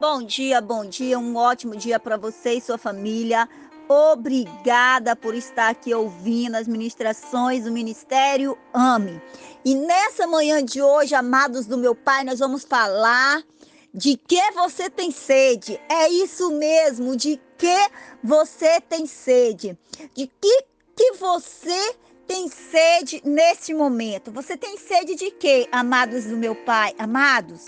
Bom dia, bom dia, um ótimo dia para você e sua família. Obrigada por estar aqui ouvindo as ministrações do Ministério Ame. E nessa manhã de hoje, amados do meu Pai, nós vamos falar de que você tem sede. É isso mesmo, de que você tem sede. De que que você tem sede neste momento? Você tem sede de quê, amados do meu Pai? Amados,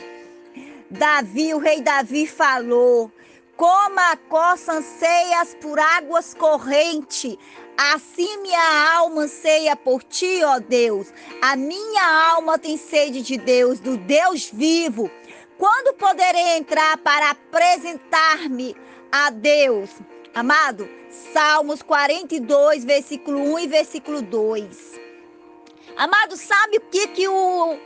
Davi, o rei Davi falou: Como a coça anseias por águas correntes, assim minha alma anseia por ti, ó Deus. A minha alma tem sede de Deus, do Deus vivo. Quando poderei entrar para apresentar-me a Deus? Amado, Salmos 42, versículo 1 e versículo 2. Amado, sabe o que que o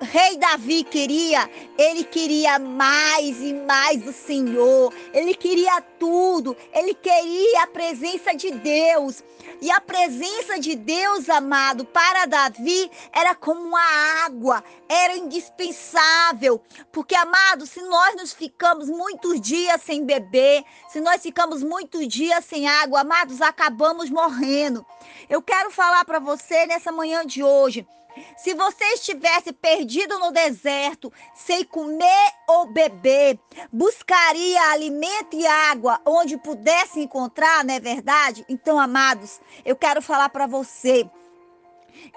rei Davi queria, ele queria mais e mais do Senhor, ele queria tudo, ele queria a presença de Deus. E a presença de Deus, amado, para Davi era como uma água, era indispensável. Porque, amado, se nós nos ficamos muitos dias sem beber, se nós ficamos muitos dias sem água, amados, acabamos morrendo. Eu quero falar para você nessa manhã de hoje se você estivesse perdido no deserto, sem comer ou beber, buscaria alimento e água onde pudesse encontrar, não é verdade? Então, amados, eu quero falar para você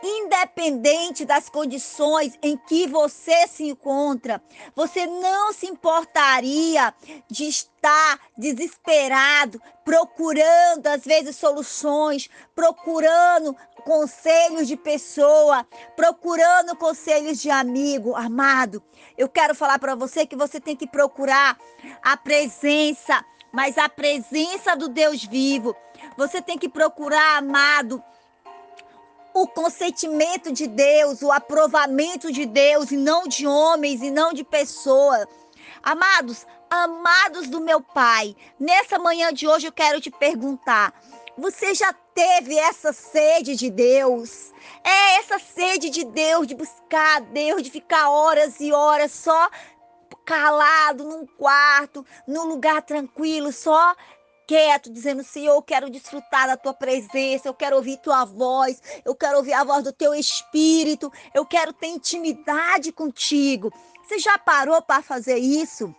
independente das condições em que você se encontra, você não se importaria de estar desesperado, procurando às vezes soluções, procurando conselhos de pessoa, procurando conselhos de amigo, amado. Eu quero falar para você que você tem que procurar a presença, mas a presença do Deus vivo. Você tem que procurar, amado, o consentimento de Deus, o aprovamento de Deus, e não de homens, e não de pessoas. Amados, amados do meu Pai, nessa manhã de hoje eu quero te perguntar: você já teve essa sede de Deus? É essa sede de Deus, de buscar Deus, de ficar horas e horas só calado num quarto, num lugar tranquilo, só quieto, dizendo: Senhor, eu quero desfrutar da tua presença, eu quero ouvir tua voz, eu quero ouvir a voz do teu espírito, eu quero ter intimidade contigo. Você já parou para fazer isso?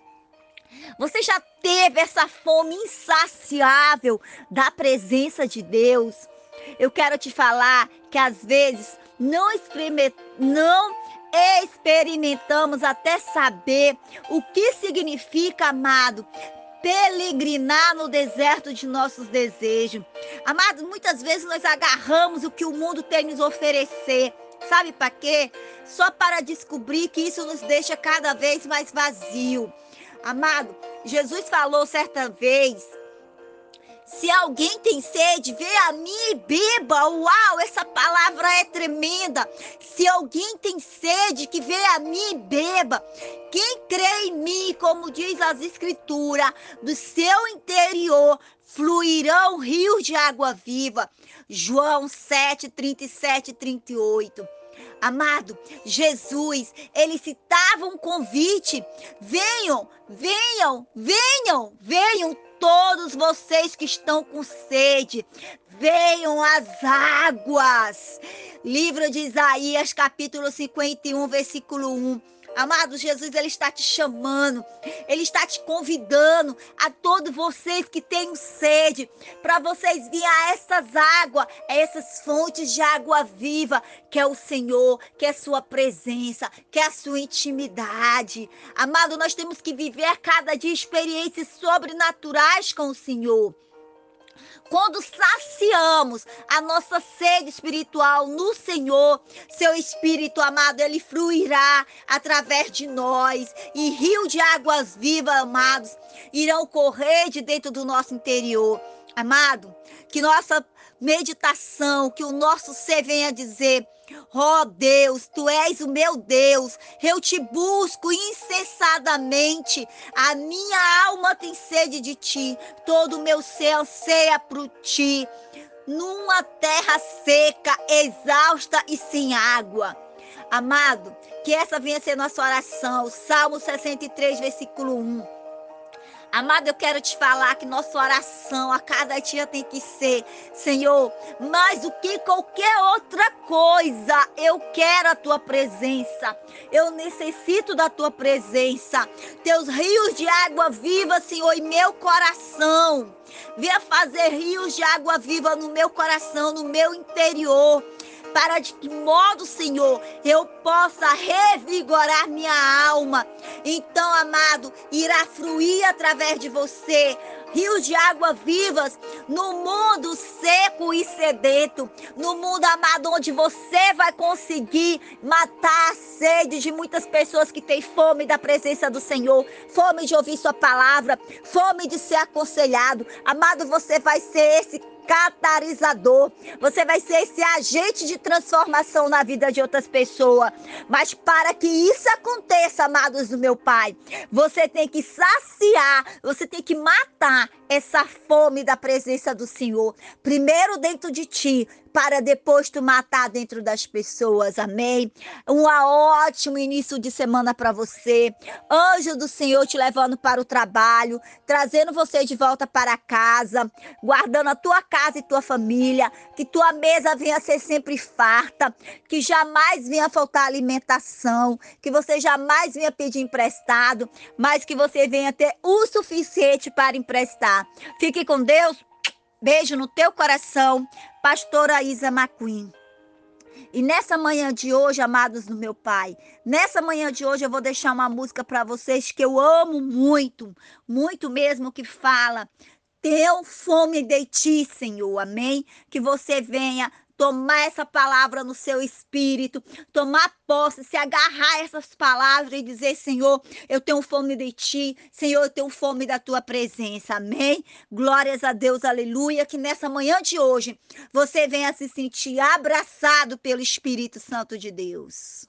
Você já teve essa fome insaciável da presença de Deus? Eu quero te falar que às vezes não, não experimentamos até saber o que significa, amado, peregrinar no deserto de nossos desejos. Amados, muitas vezes nós agarramos o que o mundo tem nos oferecer. Sabe para quê? Só para descobrir que isso nos deixa cada vez mais vazio. Amado, Jesus falou certa vez se alguém tem sede, vê a mim e beba. Uau, essa palavra é tremenda. Se alguém tem sede, que vê a mim e beba. Quem crê em mim, como diz as escrituras, do seu interior fluirão rios de água viva. João 7, 37 e 38. Amado, Jesus, ele citava um convite: venham, venham, venham, venham todos vocês que estão com sede, venham às águas. Livro de Isaías, capítulo 51, versículo 1. Amado Jesus, Ele está te chamando, Ele está te convidando a todos vocês que têm sede, para vocês virem a essas águas, a essas fontes de água viva, que é o Senhor, que é a Sua presença, que é a Sua intimidade. Amado, nós temos que viver cada dia experiências sobrenaturais com o Senhor. Quando saciamos a nossa sede espiritual no Senhor, seu Espírito amado, ele fluirá através de nós e rio de águas vivas, amados, irão correr de dentro do nosso interior. Amado, que nossa meditação, que o nosso ser venha dizer: Ó oh Deus, tu és o meu Deus, eu te busco incessadamente. A minha alma tem sede de ti, todo o meu ser anseia por ti. Numa terra seca, exausta e sem água. Amado, que essa venha ser nossa oração. Salmo 63, versículo 1. Amado, eu quero te falar que nossa oração a cada dia tem que ser, Senhor, mais do que qualquer outra coisa, eu quero a tua presença. Eu necessito da tua presença. Teus rios de água viva, Senhor, em meu coração. Venha fazer rios de água viva no meu coração, no meu interior para de que modo, Senhor, eu possa revigorar minha alma. Então, amado, irá fluir através de você rios de água vivas no mundo seco e sedento, no mundo amado onde você vai conseguir matar a sede de muitas pessoas que têm fome da presença do Senhor, fome de ouvir sua palavra, fome de ser aconselhado. Amado, você vai ser esse catalisador. Você vai ser esse agente de transformação na vida de outras pessoas. Mas para que isso aconteça, amados do meu Pai, você tem que saciar, você tem que matar essa fome da presença do Senhor. Primeiro dentro de ti, para depois tu matar dentro das pessoas. Amém. Um ótimo início de semana para você. Anjo do Senhor te levando para o trabalho, trazendo você de volta para casa, guardando a tua casa e tua família, que tua mesa venha ser sempre farta, que jamais venha faltar alimentação, que você jamais venha pedir emprestado, mas que você venha ter o suficiente para emprestar. Fique com Deus. Beijo no teu coração, pastora Isa McQueen. E nessa manhã de hoje, amados do meu Pai, nessa manhã de hoje eu vou deixar uma música para vocês que eu amo muito, muito mesmo, que fala: Tenho fome de ti, Senhor, amém? Que você venha tomar essa palavra no seu espírito, tomar posse, se agarrar a essas palavras e dizer: Senhor, eu tenho fome de ti, Senhor, eu tenho fome da tua presença. Amém? Glórias a Deus, aleluia. Que nessa manhã de hoje você venha se sentir abraçado pelo Espírito Santo de Deus.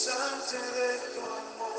Instante de tu amor.